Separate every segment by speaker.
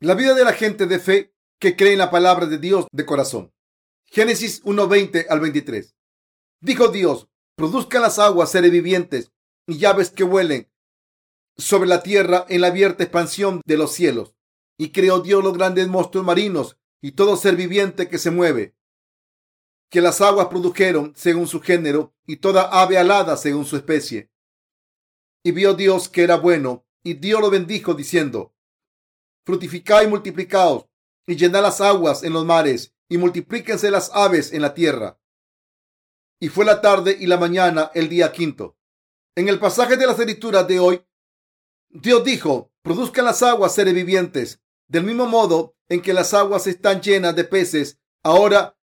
Speaker 1: La vida de la gente de fe que cree en la palabra de Dios de corazón. Génesis 1:20 al 23. Dijo Dios, produzcan las aguas seres vivientes y llaves que vuelen sobre la tierra en la abierta expansión de los cielos. Y creó Dios los grandes monstruos marinos y todo ser viviente que se mueve, que las aguas produjeron según su género y toda ave alada según su especie. Y vio Dios que era bueno, y Dios lo bendijo diciendo, fructificad y multiplicaos, y llenad las aguas en los mares, y multiplíquense las aves en la tierra. Y fue la tarde y la mañana el día quinto. En el pasaje de las escrituras de hoy, Dios dijo, produzcan las aguas seres vivientes, del mismo modo en que las aguas están llenas de peces, ahora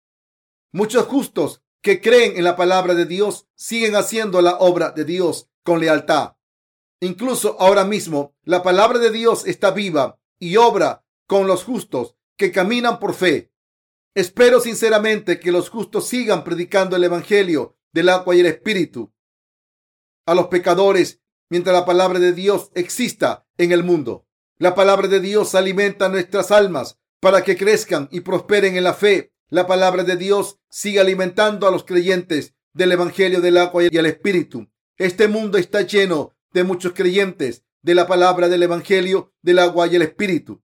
Speaker 1: muchos justos que creen en la palabra de Dios siguen haciendo la obra de Dios con lealtad. Incluso ahora mismo la palabra de Dios está viva y obra con los justos que caminan por fe. Espero sinceramente que los justos sigan predicando el Evangelio del agua y el Espíritu a los pecadores mientras la palabra de Dios exista en el mundo. La palabra de Dios alimenta nuestras almas para que crezcan y prosperen en la fe. La palabra de Dios sigue alimentando a los creyentes del Evangelio del agua y el Espíritu. Este mundo está lleno de muchos creyentes de la palabra del Evangelio del agua y el Espíritu.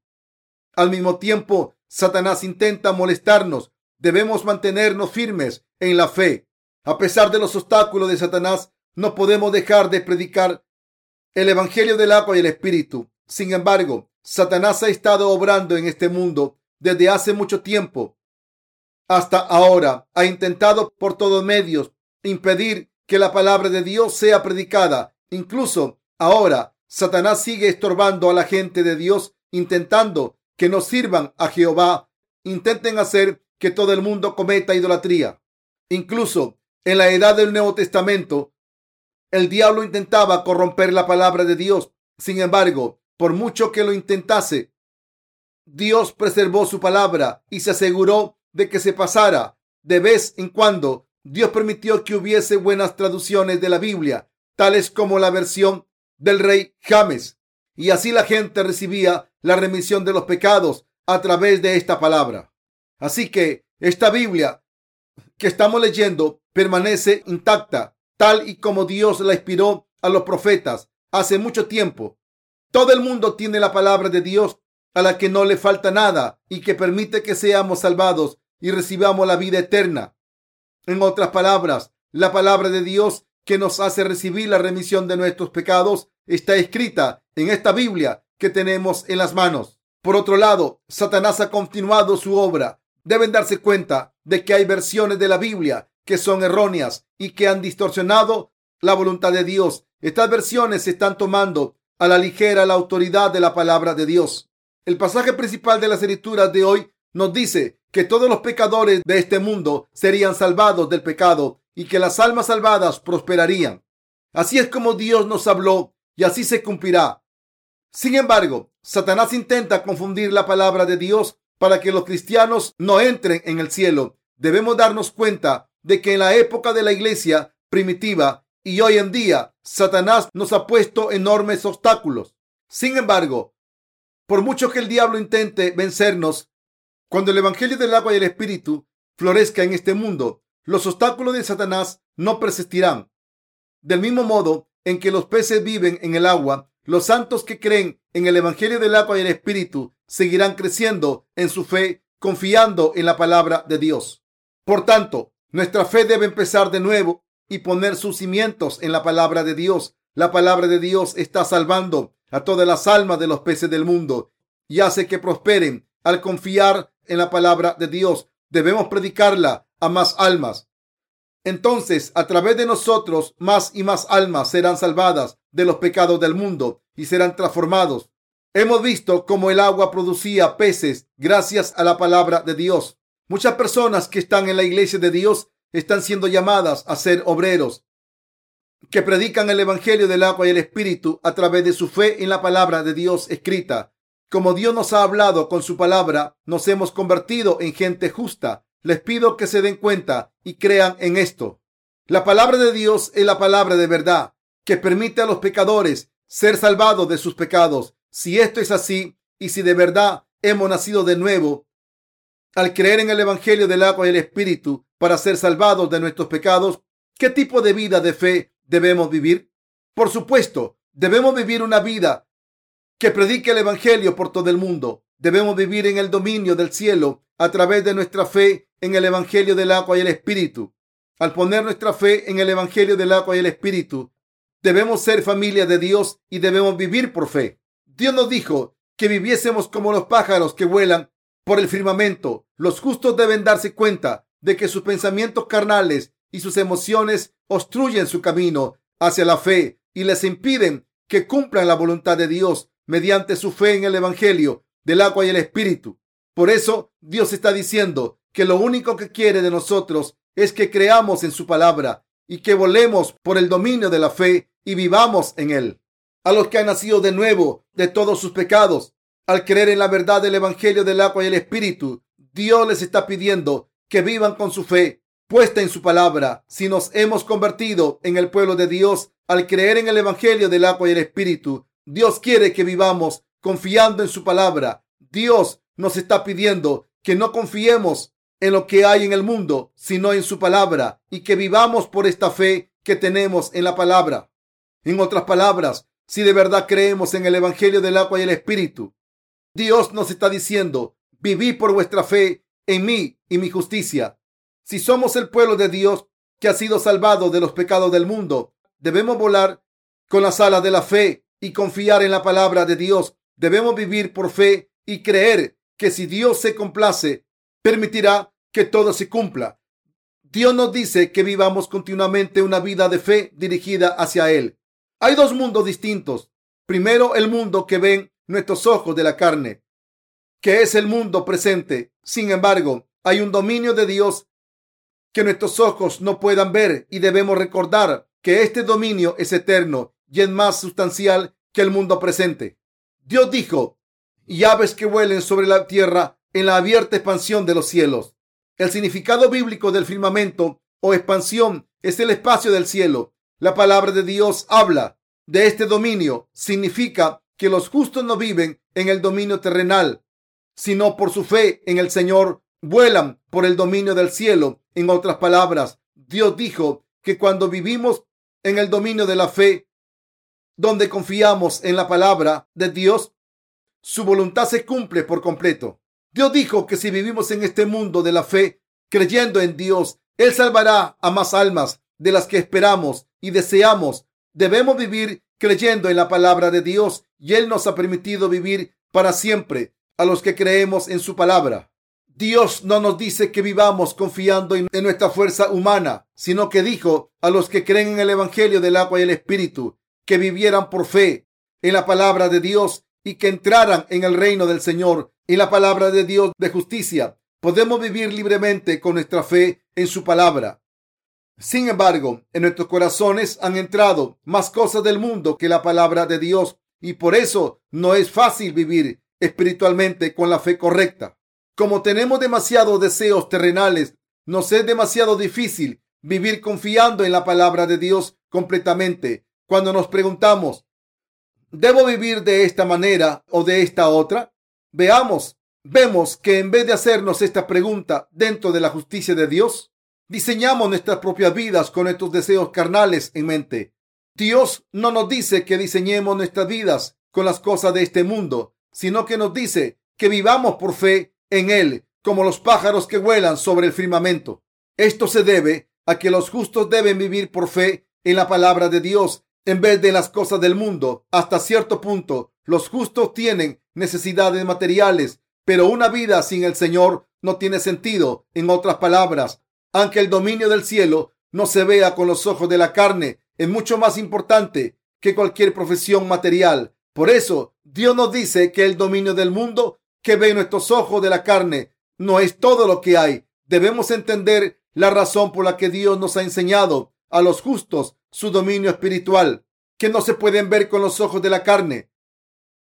Speaker 1: Al mismo tiempo, Satanás intenta molestarnos. Debemos mantenernos firmes en la fe. A pesar de los obstáculos de Satanás, no podemos dejar de predicar el Evangelio del agua y el Espíritu. Sin embargo, Satanás ha estado obrando en este mundo desde hace mucho tiempo. Hasta ahora ha intentado por todos medios impedir que la palabra de Dios sea predicada. Incluso ahora, Satanás sigue estorbando a la gente de Dios, intentando que no sirvan a Jehová. Intenten hacer que todo el mundo cometa idolatría. Incluso en la edad del Nuevo Testamento, el diablo intentaba corromper la palabra de Dios. Sin embargo, por mucho que lo intentase. Dios preservó su palabra y se aseguró de que se pasara. De vez en cuando, Dios permitió que hubiese buenas traducciones de la Biblia, tales como la versión del rey James. Y así la gente recibía la remisión de los pecados a través de esta palabra. Así que esta Biblia que estamos leyendo permanece intacta, tal y como Dios la inspiró a los profetas hace mucho tiempo. Todo el mundo tiene la palabra de Dios a la que no le falta nada y que permite que seamos salvados y recibamos la vida eterna. En otras palabras, la palabra de Dios que nos hace recibir la remisión de nuestros pecados está escrita en esta Biblia que tenemos en las manos. Por otro lado, Satanás ha continuado su obra. Deben darse cuenta de que hay versiones de la Biblia que son erróneas y que han distorsionado la voluntad de Dios. Estas versiones están tomando a la ligera la autoridad de la palabra de Dios. El pasaje principal de las escrituras de hoy nos dice que todos los pecadores de este mundo serían salvados del pecado y que las almas salvadas prosperarían. Así es como Dios nos habló y así se cumplirá. Sin embargo, Satanás intenta confundir la palabra de Dios para que los cristianos no entren en el cielo. Debemos darnos cuenta de que en la época de la iglesia primitiva y hoy en día, Satanás nos ha puesto enormes obstáculos. Sin embargo, por mucho que el diablo intente vencernos, cuando el Evangelio del agua y el Espíritu florezca en este mundo, los obstáculos de Satanás no persistirán. Del mismo modo en que los peces viven en el agua, los santos que creen en el Evangelio del agua y el Espíritu seguirán creciendo en su fe, confiando en la palabra de Dios. Por tanto, nuestra fe debe empezar de nuevo y poner sus cimientos en la palabra de Dios. La palabra de Dios está salvando a todas las almas de los peces del mundo y hace que prosperen. Al confiar en la palabra de Dios, debemos predicarla a más almas. Entonces, a través de nosotros, más y más almas serán salvadas de los pecados del mundo y serán transformados. Hemos visto cómo el agua producía peces gracias a la palabra de Dios. Muchas personas que están en la iglesia de Dios están siendo llamadas a ser obreros que predican el Evangelio del agua y el Espíritu a través de su fe en la palabra de Dios escrita. Como Dios nos ha hablado con su palabra, nos hemos convertido en gente justa. Les pido que se den cuenta y crean en esto. La palabra de Dios es la palabra de verdad que permite a los pecadores ser salvados de sus pecados. Si esto es así y si de verdad hemos nacido de nuevo al creer en el Evangelio del agua y el Espíritu para ser salvados de nuestros pecados, ¿qué tipo de vida de fe debemos vivir? Por supuesto, debemos vivir una vida que predique el Evangelio por todo el mundo. Debemos vivir en el dominio del cielo a través de nuestra fe en el Evangelio del agua y el Espíritu. Al poner nuestra fe en el Evangelio del agua y el Espíritu, debemos ser familia de Dios y debemos vivir por fe. Dios nos dijo que viviésemos como los pájaros que vuelan por el firmamento. Los justos deben darse cuenta de que sus pensamientos carnales y sus emociones obstruyen su camino hacia la fe y les impiden que cumplan la voluntad de Dios mediante su fe en el Evangelio del agua y el Espíritu. Por eso Dios está diciendo que lo único que quiere de nosotros es que creamos en su palabra y que volemos por el dominio de la fe y vivamos en él. A los que han nacido de nuevo de todos sus pecados, al creer en la verdad del Evangelio del agua y el Espíritu, Dios les está pidiendo que vivan con su fe puesta en su palabra. Si nos hemos convertido en el pueblo de Dios al creer en el Evangelio del agua y el Espíritu, Dios quiere que vivamos confiando en su palabra. Dios nos está pidiendo que no confiemos en lo que hay en el mundo, sino en su palabra, y que vivamos por esta fe que tenemos en la palabra. En otras palabras, si de verdad creemos en el Evangelio del agua y el Espíritu, Dios nos está diciendo, viví por vuestra fe en mí y mi justicia. Si somos el pueblo de Dios que ha sido salvado de los pecados del mundo, debemos volar con las alas de la fe y confiar en la palabra de Dios. Debemos vivir por fe y creer que si Dios se complace, permitirá que todo se cumpla. Dios nos dice que vivamos continuamente una vida de fe dirigida hacia Él. Hay dos mundos distintos. Primero, el mundo que ven nuestros ojos de la carne, que es el mundo presente. Sin embargo, hay un dominio de Dios que nuestros ojos no puedan ver y debemos recordar que este dominio es eterno y es más sustancial que el mundo presente. Dios dijo, y aves que vuelen sobre la tierra en la abierta expansión de los cielos. El significado bíblico del firmamento o expansión es el espacio del cielo. La palabra de Dios habla de este dominio. Significa que los justos no viven en el dominio terrenal, sino por su fe en el Señor vuelan por el dominio del cielo. En otras palabras, Dios dijo que cuando vivimos en el dominio de la fe, donde confiamos en la palabra de Dios, su voluntad se cumple por completo. Dios dijo que si vivimos en este mundo de la fe, creyendo en Dios, Él salvará a más almas de las que esperamos y deseamos. Debemos vivir creyendo en la palabra de Dios y Él nos ha permitido vivir para siempre a los que creemos en su palabra. Dios no nos dice que vivamos confiando en nuestra fuerza humana, sino que dijo a los que creen en el Evangelio del agua y el Espíritu que vivieran por fe en la palabra de Dios y que entraran en el reino del Señor y la palabra de Dios de justicia. Podemos vivir libremente con nuestra fe en su palabra. Sin embargo, en nuestros corazones han entrado más cosas del mundo que la palabra de Dios y por eso no es fácil vivir espiritualmente con la fe correcta. Como tenemos demasiados deseos terrenales, nos es demasiado difícil vivir confiando en la palabra de Dios completamente. Cuando nos preguntamos, ¿Debo vivir de esta manera o de esta otra? Veamos, vemos que en vez de hacernos esta pregunta dentro de la justicia de Dios, diseñamos nuestras propias vidas con estos deseos carnales en mente. Dios no nos dice que diseñemos nuestras vidas con las cosas de este mundo, sino que nos dice que vivamos por fe en Él, como los pájaros que vuelan sobre el firmamento. Esto se debe a que los justos deben vivir por fe en la palabra de Dios en vez de las cosas del mundo. Hasta cierto punto, los justos tienen necesidades materiales, pero una vida sin el Señor no tiene sentido. En otras palabras, aunque el dominio del cielo no se vea con los ojos de la carne, es mucho más importante que cualquier profesión material. Por eso, Dios nos dice que el dominio del mundo que ve nuestros ojos de la carne no es todo lo que hay. Debemos entender la razón por la que Dios nos ha enseñado a los justos su dominio espiritual, que no se pueden ver con los ojos de la carne.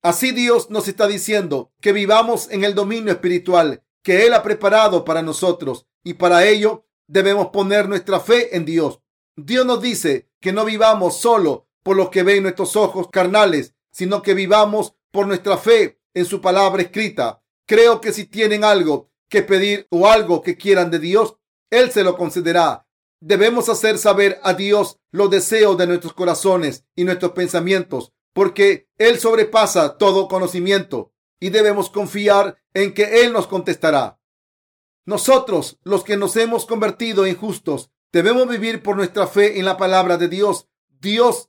Speaker 1: Así Dios nos está diciendo que vivamos en el dominio espiritual que Él ha preparado para nosotros y para ello debemos poner nuestra fe en Dios. Dios nos dice que no vivamos solo por lo que ven nuestros ojos carnales, sino que vivamos por nuestra fe en su palabra escrita. Creo que si tienen algo que pedir o algo que quieran de Dios, Él se lo concederá. Debemos hacer saber a Dios los deseos de nuestros corazones y nuestros pensamientos, porque Él sobrepasa todo conocimiento y debemos confiar en que Él nos contestará. Nosotros, los que nos hemos convertido en justos, debemos vivir por nuestra fe en la palabra de Dios. Dios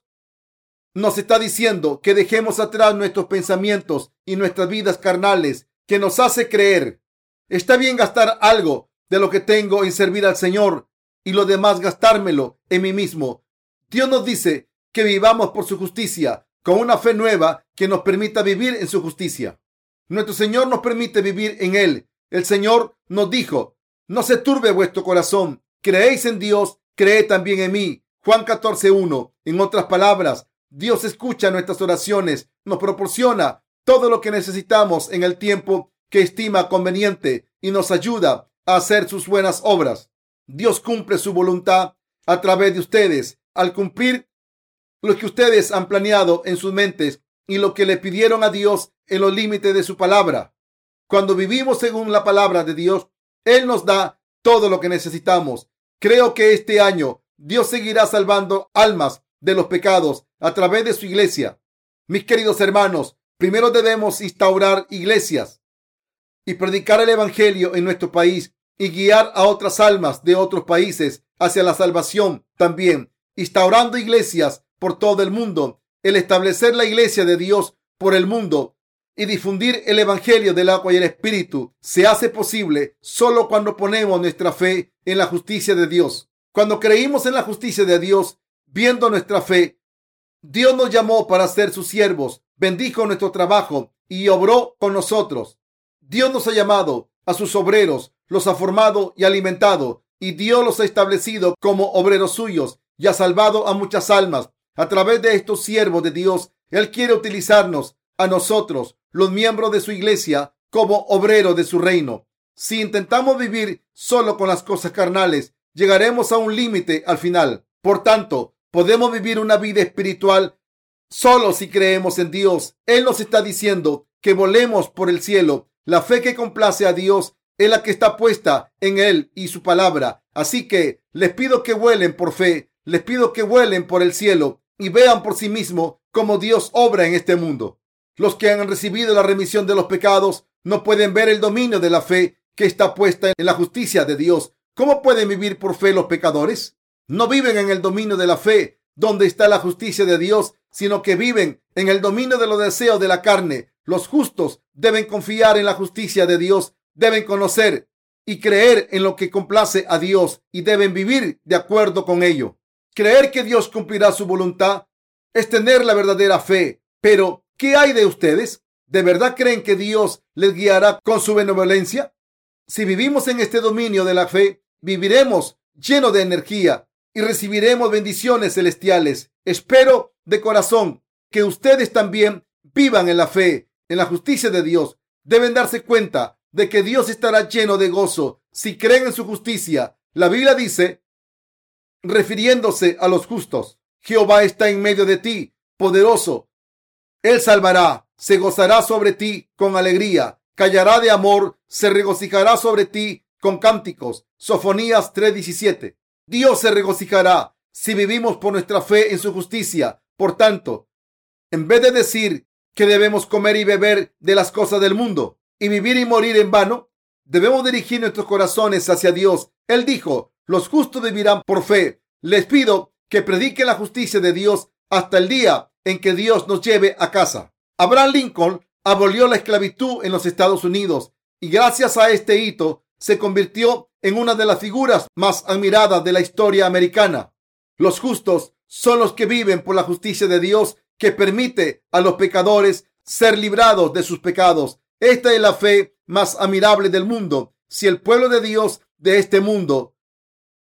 Speaker 1: nos está diciendo que dejemos atrás nuestros pensamientos y nuestras vidas carnales que nos hace creer. Está bien gastar algo de lo que tengo en servir al Señor y lo demás gastármelo en mí mismo. Dios nos dice que vivamos por su justicia con una fe nueva que nos permita vivir en su justicia. Nuestro Señor nos permite vivir en Él. El Señor nos dijo, no se turbe vuestro corazón. Creéis en Dios, creed también en mí. Juan 14.1. En otras palabras, Dios escucha nuestras oraciones, nos proporciona todo lo que necesitamos en el tiempo que estima conveniente y nos ayuda a hacer sus buenas obras. Dios cumple su voluntad a través de ustedes al cumplir lo que ustedes han planeado en sus mentes y lo que le pidieron a Dios en los límites de su palabra. Cuando vivimos según la palabra de Dios, Él nos da todo lo que necesitamos. Creo que este año Dios seguirá salvando almas de los pecados a través de su iglesia. Mis queridos hermanos, primero debemos instaurar iglesias y predicar el Evangelio en nuestro país y guiar a otras almas de otros países hacia la salvación también, instaurando iglesias por todo el mundo, el establecer la iglesia de Dios por el mundo y difundir el Evangelio del agua y el Espíritu se hace posible solo cuando ponemos nuestra fe en la justicia de Dios. Cuando creímos en la justicia de Dios, viendo nuestra fe, Dios nos llamó para ser sus siervos, bendijo nuestro trabajo y obró con nosotros. Dios nos ha llamado a sus obreros, los ha formado y alimentado, y Dios los ha establecido como obreros suyos y ha salvado a muchas almas. A través de estos siervos de Dios, Él quiere utilizarnos a nosotros, los miembros de su iglesia, como obreros de su reino. Si intentamos vivir solo con las cosas carnales, llegaremos a un límite al final. Por tanto, podemos vivir una vida espiritual solo si creemos en Dios. Él nos está diciendo que volemos por el cielo. La fe que complace a Dios es la que está puesta en Él y su palabra. Así que les pido que vuelen por fe, les pido que vuelen por el cielo y vean por sí mismos cómo Dios obra en este mundo. Los que han recibido la remisión de los pecados no pueden ver el dominio de la fe que está puesta en la justicia de Dios. ¿Cómo pueden vivir por fe los pecadores? No viven en el dominio de la fe, donde está la justicia de Dios, sino que viven en el dominio de los deseos de la carne. Los justos deben confiar en la justicia de Dios deben conocer y creer en lo que complace a Dios y deben vivir de acuerdo con ello. Creer que Dios cumplirá su voluntad es tener la verdadera fe. Pero, ¿qué hay de ustedes? ¿De verdad creen que Dios les guiará con su benevolencia? Si vivimos en este dominio de la fe, viviremos lleno de energía y recibiremos bendiciones celestiales. Espero de corazón que ustedes también vivan en la fe, en la justicia de Dios. Deben darse cuenta de que Dios estará lleno de gozo si creen en su justicia. La Biblia dice, refiriéndose a los justos, Jehová está en medio de ti, poderoso. Él salvará, se gozará sobre ti con alegría, callará de amor, se regocijará sobre ti con cánticos. Sofonías 3:17. Dios se regocijará si vivimos por nuestra fe en su justicia. Por tanto, en vez de decir que debemos comer y beber de las cosas del mundo, y vivir y morir en vano? Debemos dirigir nuestros corazones hacia Dios. Él dijo, los justos vivirán por fe. Les pido que prediquen la justicia de Dios hasta el día en que Dios nos lleve a casa. Abraham Lincoln abolió la esclavitud en los Estados Unidos y gracias a este hito se convirtió en una de las figuras más admiradas de la historia americana. Los justos son los que viven por la justicia de Dios que permite a los pecadores ser librados de sus pecados esta es la fe más admirable del mundo. Si el pueblo de Dios de este mundo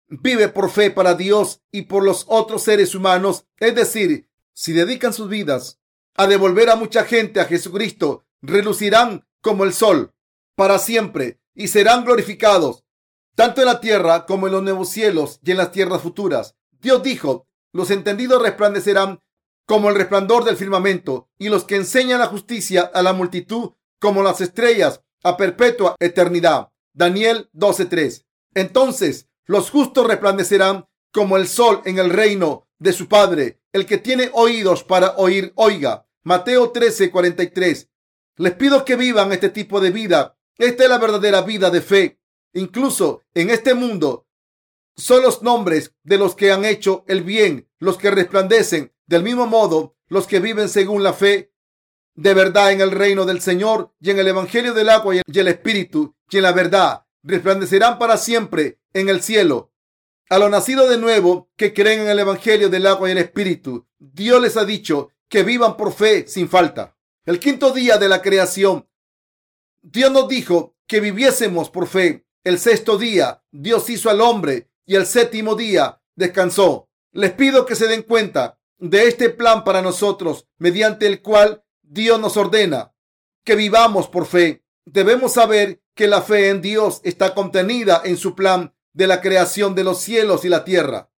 Speaker 1: vive por fe para Dios y por los otros seres humanos, es decir, si dedican sus vidas a devolver a mucha gente a Jesucristo, relucirán como el sol para siempre y serán glorificados tanto en la tierra como en los nuevos cielos y en las tierras futuras. Dios dijo, los entendidos resplandecerán como el resplandor del firmamento y los que enseñan la justicia a la multitud como las estrellas a perpetua eternidad. Daniel 12:3. Entonces los justos resplandecerán como el sol en el reino de su Padre. El que tiene oídos para oír, oiga. Mateo 13:43. Les pido que vivan este tipo de vida. Esta es la verdadera vida de fe. Incluso en este mundo son los nombres de los que han hecho el bien, los que resplandecen. Del mismo modo, los que viven según la fe de verdad en el reino del Señor y en el Evangelio del agua y el Espíritu y en la verdad resplandecerán para siempre en el cielo. A los nacidos de nuevo que creen en el Evangelio del agua y el Espíritu, Dios les ha dicho que vivan por fe sin falta. El quinto día de la creación, Dios nos dijo que viviésemos por fe. El sexto día, Dios hizo al hombre y el séptimo día descansó. Les pido que se den cuenta de este plan para nosotros, mediante el cual Dios nos ordena que vivamos por fe. Debemos saber que la fe en Dios está contenida en su plan de la creación de los cielos y la tierra.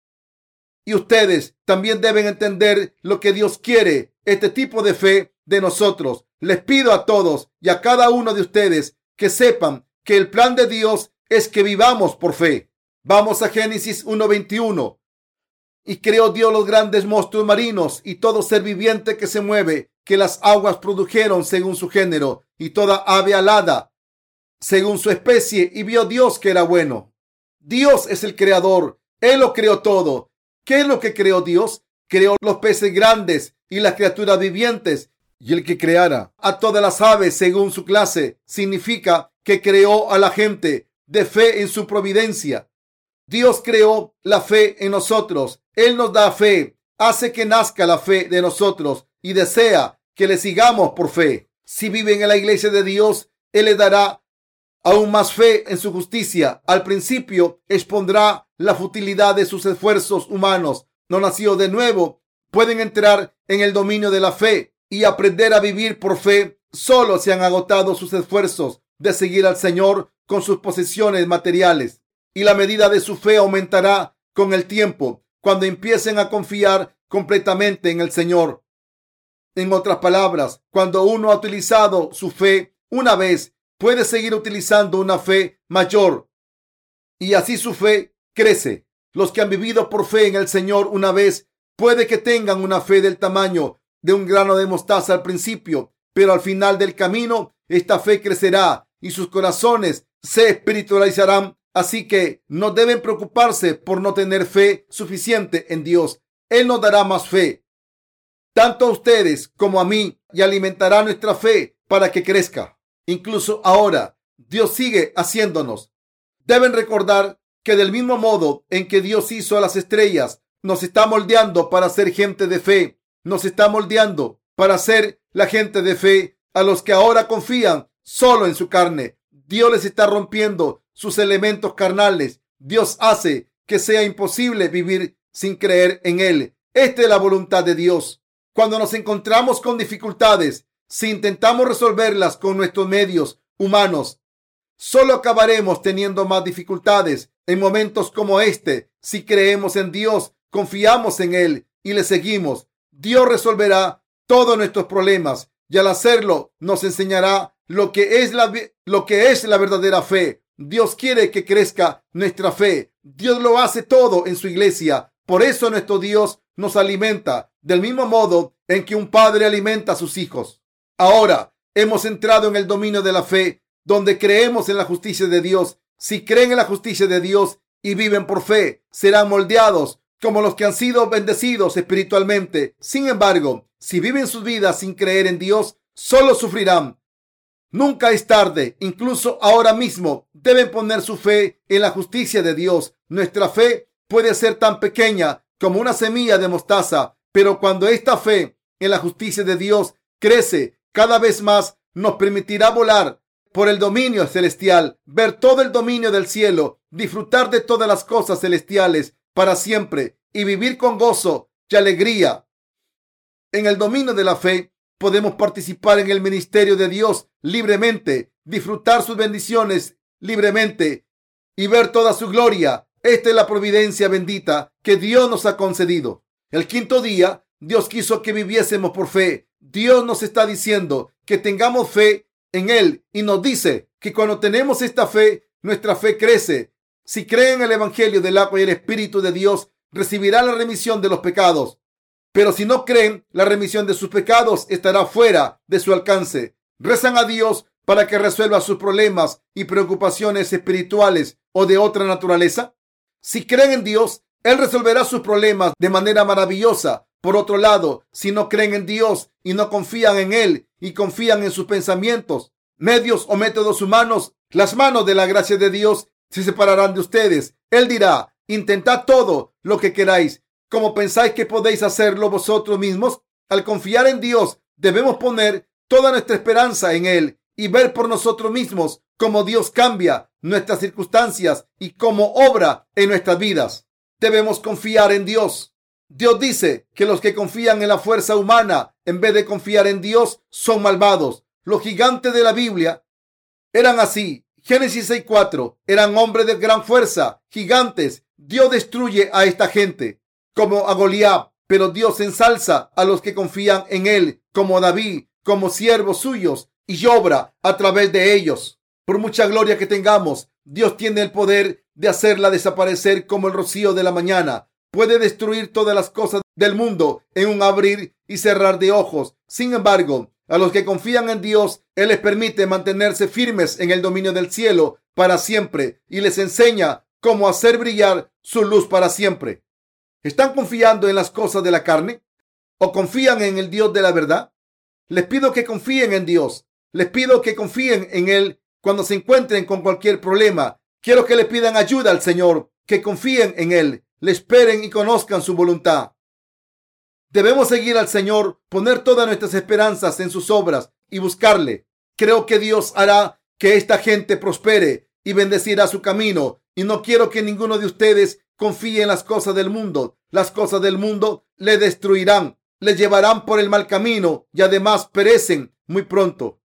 Speaker 1: Y ustedes también deben entender lo que Dios quiere, este tipo de fe de nosotros. Les pido a todos y a cada uno de ustedes que sepan que el plan de Dios es que vivamos por fe. Vamos a Génesis 1.21. Y creó Dios los grandes monstruos marinos y todo ser viviente que se mueve, que las aguas produjeron según su género, y toda ave alada según su especie, y vio Dios que era bueno. Dios es el creador, Él lo creó todo. ¿Qué es lo que creó Dios? Creó los peces grandes y las criaturas vivientes, y el que creara a todas las aves según su clase, significa que creó a la gente de fe en su providencia. Dios creó la fe en nosotros. Él nos da fe, hace que nazca la fe de nosotros y desea que le sigamos por fe. Si viven en la iglesia de Dios, Él le dará aún más fe en su justicia. Al principio expondrá la futilidad de sus esfuerzos humanos. No nació de nuevo. Pueden entrar en el dominio de la fe y aprender a vivir por fe. Solo se han agotado sus esfuerzos de seguir al Señor con sus posesiones materiales y la medida de su fe aumentará con el tiempo cuando empiecen a confiar completamente en el Señor. En otras palabras, cuando uno ha utilizado su fe una vez, puede seguir utilizando una fe mayor y así su fe crece. Los que han vivido por fe en el Señor una vez, puede que tengan una fe del tamaño de un grano de mostaza al principio, pero al final del camino esta fe crecerá y sus corazones se espiritualizarán Así que no deben preocuparse por no tener fe suficiente en Dios. Él nos dará más fe, tanto a ustedes como a mí, y alimentará nuestra fe para que crezca. Incluso ahora, Dios sigue haciéndonos. Deben recordar que del mismo modo en que Dios hizo a las estrellas, nos está moldeando para ser gente de fe. Nos está moldeando para ser la gente de fe a los que ahora confían solo en su carne. Dios les está rompiendo sus elementos carnales. Dios hace que sea imposible vivir sin creer en Él. Esta es la voluntad de Dios. Cuando nos encontramos con dificultades, si intentamos resolverlas con nuestros medios humanos, solo acabaremos teniendo más dificultades en momentos como este. Si creemos en Dios, confiamos en Él y le seguimos, Dios resolverá todos nuestros problemas y al hacerlo nos enseñará lo que es la, lo que es la verdadera fe. Dios quiere que crezca nuestra fe. Dios lo hace todo en su iglesia. Por eso nuestro Dios nos alimenta del mismo modo en que un padre alimenta a sus hijos. Ahora hemos entrado en el dominio de la fe, donde creemos en la justicia de Dios. Si creen en la justicia de Dios y viven por fe, serán moldeados como los que han sido bendecidos espiritualmente. Sin embargo, si viven sus vidas sin creer en Dios, solo sufrirán Nunca es tarde, incluso ahora mismo deben poner su fe en la justicia de Dios. Nuestra fe puede ser tan pequeña como una semilla de mostaza, pero cuando esta fe en la justicia de Dios crece cada vez más, nos permitirá volar por el dominio celestial, ver todo el dominio del cielo, disfrutar de todas las cosas celestiales para siempre y vivir con gozo y alegría. En el dominio de la fe podemos participar en el ministerio de Dios libremente, disfrutar sus bendiciones libremente y ver toda su gloria. Esta es la providencia bendita que Dios nos ha concedido. El quinto día, Dios quiso que viviésemos por fe. Dios nos está diciendo que tengamos fe en Él y nos dice, que cuando tenemos esta fe, nuestra fe crece. Si creen en el Evangelio del agua y el Espíritu de Dios, recibirá la remisión de los pecados. Pero si no creen, la remisión de sus pecados estará fuera de su alcance. Rezan a Dios para que resuelva sus problemas y preocupaciones espirituales o de otra naturaleza. Si creen en Dios, Él resolverá sus problemas de manera maravillosa. Por otro lado, si no creen en Dios y no confían en Él y confían en sus pensamientos, medios o métodos humanos, las manos de la gracia de Dios se separarán de ustedes. Él dirá, intentad todo lo que queráis, como pensáis que podéis hacerlo vosotros mismos. Al confiar en Dios, debemos poner toda nuestra esperanza en Él y ver por nosotros mismos cómo Dios cambia nuestras circunstancias y cómo obra en nuestras vidas. Debemos confiar en Dios. Dios dice que los que confían en la fuerza humana en vez de confiar en Dios son malvados. Los gigantes de la Biblia eran así. Génesis 6.4 eran hombres de gran fuerza, gigantes. Dios destruye a esta gente como a Goliat, pero Dios ensalza a los que confían en él, como David, como siervos suyos, y obra a través de ellos. Por mucha gloria que tengamos, Dios tiene el poder de hacerla desaparecer como el rocío de la mañana. Puede destruir todas las cosas del mundo en un abrir y cerrar de ojos. Sin embargo, a los que confían en Dios, Él les permite mantenerse firmes en el dominio del cielo para siempre y les enseña cómo hacer brillar su luz para siempre. ¿Están confiando en las cosas de la carne o confían en el Dios de la verdad? Les pido que confíen en Dios. Les pido que confíen en Él cuando se encuentren con cualquier problema. Quiero que le pidan ayuda al Señor, que confíen en Él, le esperen y conozcan su voluntad. Debemos seguir al Señor, poner todas nuestras esperanzas en sus obras y buscarle. Creo que Dios hará que esta gente prospere y bendecirá su camino. Y no quiero que ninguno de ustedes confíe en las cosas del mundo. Las cosas del mundo le destruirán, le llevarán por el mal camino y además perecen muy pronto.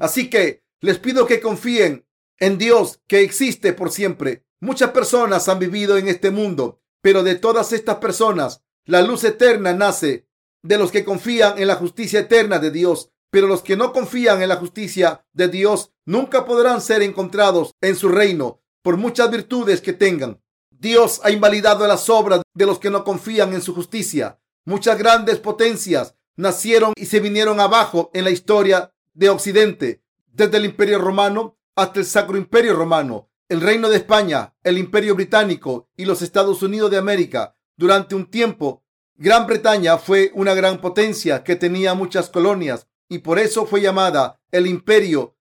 Speaker 1: Así que les pido que confíen en Dios que existe por siempre. Muchas personas han vivido en este mundo, pero de todas estas personas, la luz eterna nace de los que confían en la justicia eterna de Dios. Pero los que no confían en la justicia de Dios nunca podrán ser encontrados en su reino por muchas virtudes que tengan. Dios ha invalidado las obras de los que no confían en su justicia. Muchas grandes potencias nacieron y se vinieron abajo en la historia de Occidente, desde el Imperio Romano hasta el Sacro Imperio Romano, el Reino de España, el Imperio Británico y los Estados Unidos de América. Durante un tiempo, Gran Bretaña fue una gran potencia que tenía muchas colonias y por eso fue llamada el imperio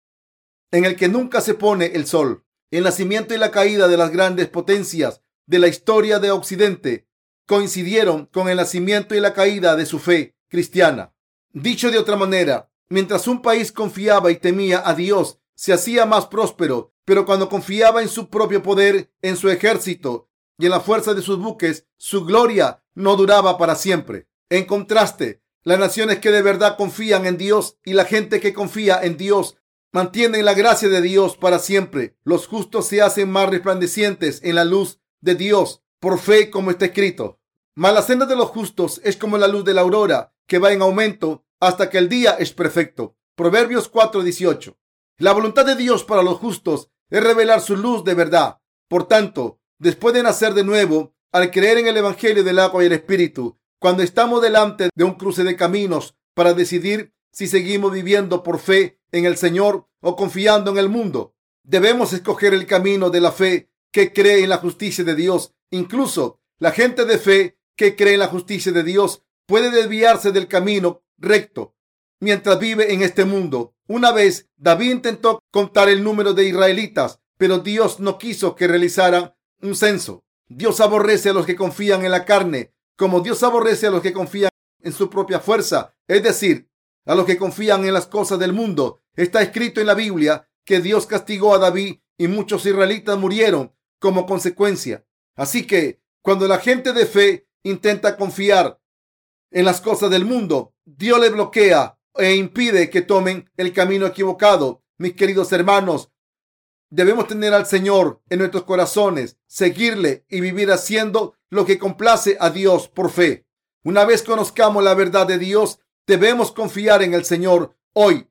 Speaker 1: en el que nunca se pone el sol. El nacimiento y la caída de las grandes potencias de la historia de Occidente coincidieron con el nacimiento y la caída de su fe cristiana. Dicho de otra manera, mientras un país confiaba y temía a Dios, se hacía más próspero, pero cuando confiaba en su propio poder, en su ejército y en la fuerza de sus buques, su gloria no duraba para siempre. En contraste, las naciones que de verdad confían en Dios y la gente que confía en Dios mantienen la gracia de Dios para siempre. Los justos se hacen más resplandecientes en la luz de Dios por fe, como está escrito. Mas la senda de los justos es como la luz de la aurora, que va en aumento hasta que el día es perfecto. Proverbios 4:18. La voluntad de Dios para los justos es revelar su luz de verdad. Por tanto, después de nacer de nuevo, al creer en el Evangelio del agua y el Espíritu, cuando estamos delante de un cruce de caminos para decidir si seguimos viviendo por fe en el Señor o confiando en el mundo, debemos escoger el camino de la fe que cree en la justicia de Dios. Incluso la gente de fe que cree en la justicia de Dios puede desviarse del camino recto mientras vive en este mundo. Una vez David intentó contar el número de israelitas, pero Dios no quiso que realizaran un censo. Dios aborrece a los que confían en la carne, como Dios aborrece a los que confían en su propia fuerza, es decir, a los que confían en las cosas del mundo. Está escrito en la Biblia que Dios castigó a David y muchos israelitas murieron como consecuencia. Así que cuando la gente de fe intenta confiar en las cosas del mundo, Dios le bloquea e impide que tomen el camino equivocado. Mis queridos hermanos, debemos tener al Señor en nuestros corazones, seguirle y vivir haciendo lo que complace a Dios por fe. Una vez conozcamos la verdad de Dios, debemos confiar en el Señor hoy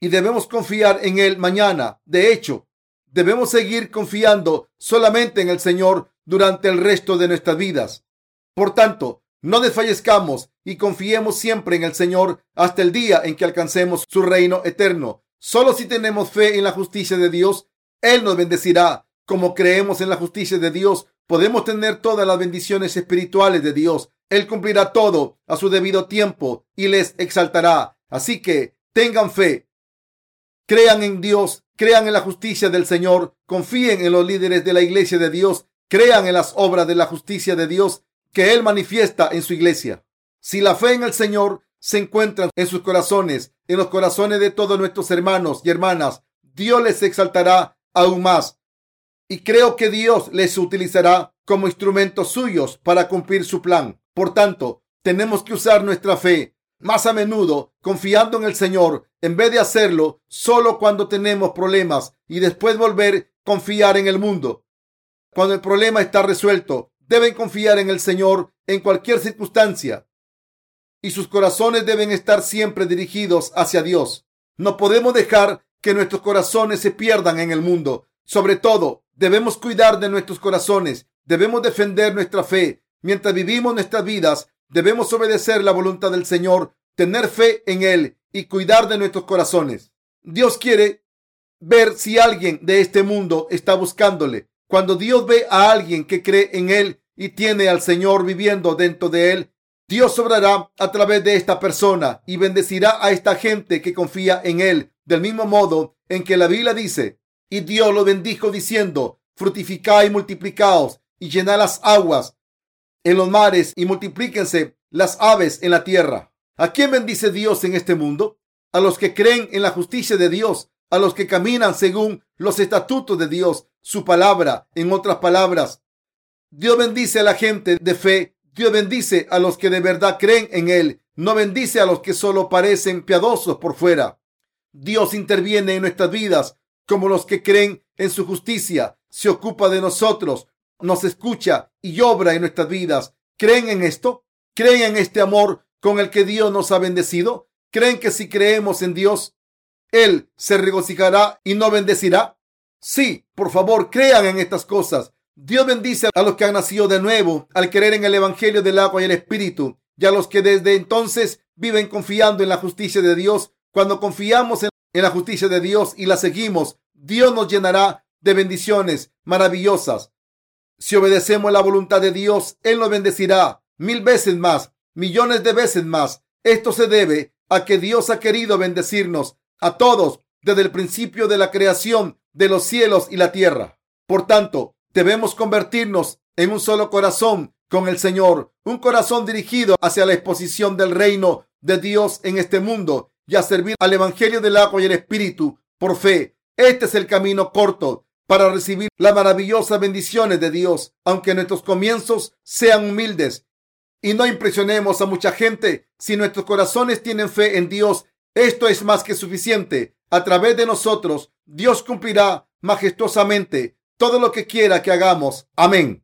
Speaker 1: y debemos confiar en Él mañana. De hecho, debemos seguir confiando solamente en el Señor durante el resto de nuestras vidas. Por tanto, no desfallezcamos y confiemos siempre en el Señor hasta el día en que alcancemos su reino eterno. Solo si tenemos fe en la justicia de Dios, Él nos bendecirá. Como creemos en la justicia de Dios, podemos tener todas las bendiciones espirituales de Dios. Él cumplirá todo a su debido tiempo y les exaltará. Así que tengan fe, crean en Dios, crean en la justicia del Señor, confíen en los líderes de la iglesia de Dios, crean en las obras de la justicia de Dios que Él manifiesta en su iglesia. Si la fe en el Señor se encuentra en sus corazones, en los corazones de todos nuestros hermanos y hermanas, Dios les exaltará aún más. Y creo que Dios les utilizará como instrumentos suyos para cumplir su plan. Por tanto, tenemos que usar nuestra fe más a menudo confiando en el Señor en vez de hacerlo solo cuando tenemos problemas y después volver a confiar en el mundo. Cuando el problema está resuelto, deben confiar en el Señor en cualquier circunstancia y sus corazones deben estar siempre dirigidos hacia Dios. No podemos dejar que nuestros corazones se pierdan en el mundo. Sobre todo, debemos cuidar de nuestros corazones, debemos defender nuestra fe. Mientras vivimos nuestras vidas, debemos obedecer la voluntad del Señor, tener fe en Él y cuidar de nuestros corazones. Dios quiere ver si alguien de este mundo está buscándole. Cuando Dios ve a alguien que cree en Él y tiene al Señor viviendo dentro de Él, Dios obrará a través de esta persona y bendecirá a esta gente que confía en Él, del mismo modo en que la Biblia dice, y Dios lo bendijo diciendo, fructificad y multiplicaos y llenad las aguas en los mares y multiplíquense las aves en la tierra. ¿A quién bendice Dios en este mundo? A los que creen en la justicia de Dios, a los que caminan según los estatutos de Dios, su palabra, en otras palabras. Dios bendice a la gente de fe Dios bendice a los que de verdad creen en Él, no bendice a los que solo parecen piadosos por fuera. Dios interviene en nuestras vidas como los que creen en su justicia, se ocupa de nosotros, nos escucha y obra en nuestras vidas. ¿Creen en esto? ¿Creen en este amor con el que Dios nos ha bendecido? ¿Creen que si creemos en Dios, Él se regocijará y no bendecirá? Sí, por favor, crean en estas cosas. Dios bendice a los que han nacido de nuevo al creer en el Evangelio del agua y el Espíritu y a los que desde entonces viven confiando en la justicia de Dios. Cuando confiamos en, la justicia de Dios y la seguimos, Dios nos llenará de bendiciones maravillosas. Si obedecemos la voluntad de Dios, Él nos bendecirá mil veces más, millones de veces más. Esto se debe a que Dios ha querido bendecirnos a todos desde el principio de la creación de los cielos y la tierra. Por tanto, Debemos convertirnos en un solo corazón con el Señor, un corazón dirigido hacia la exposición del reino de Dios en este mundo y a servir al Evangelio del agua y el Espíritu por fe. Este es el camino corto para recibir las maravillosas bendiciones de Dios, aunque nuestros comienzos sean humildes y no impresionemos a mucha gente. Si nuestros corazones tienen fe en Dios, esto es más que suficiente. A través de nosotros, Dios cumplirá majestuosamente todo lo que quiera que hagamos. Amén.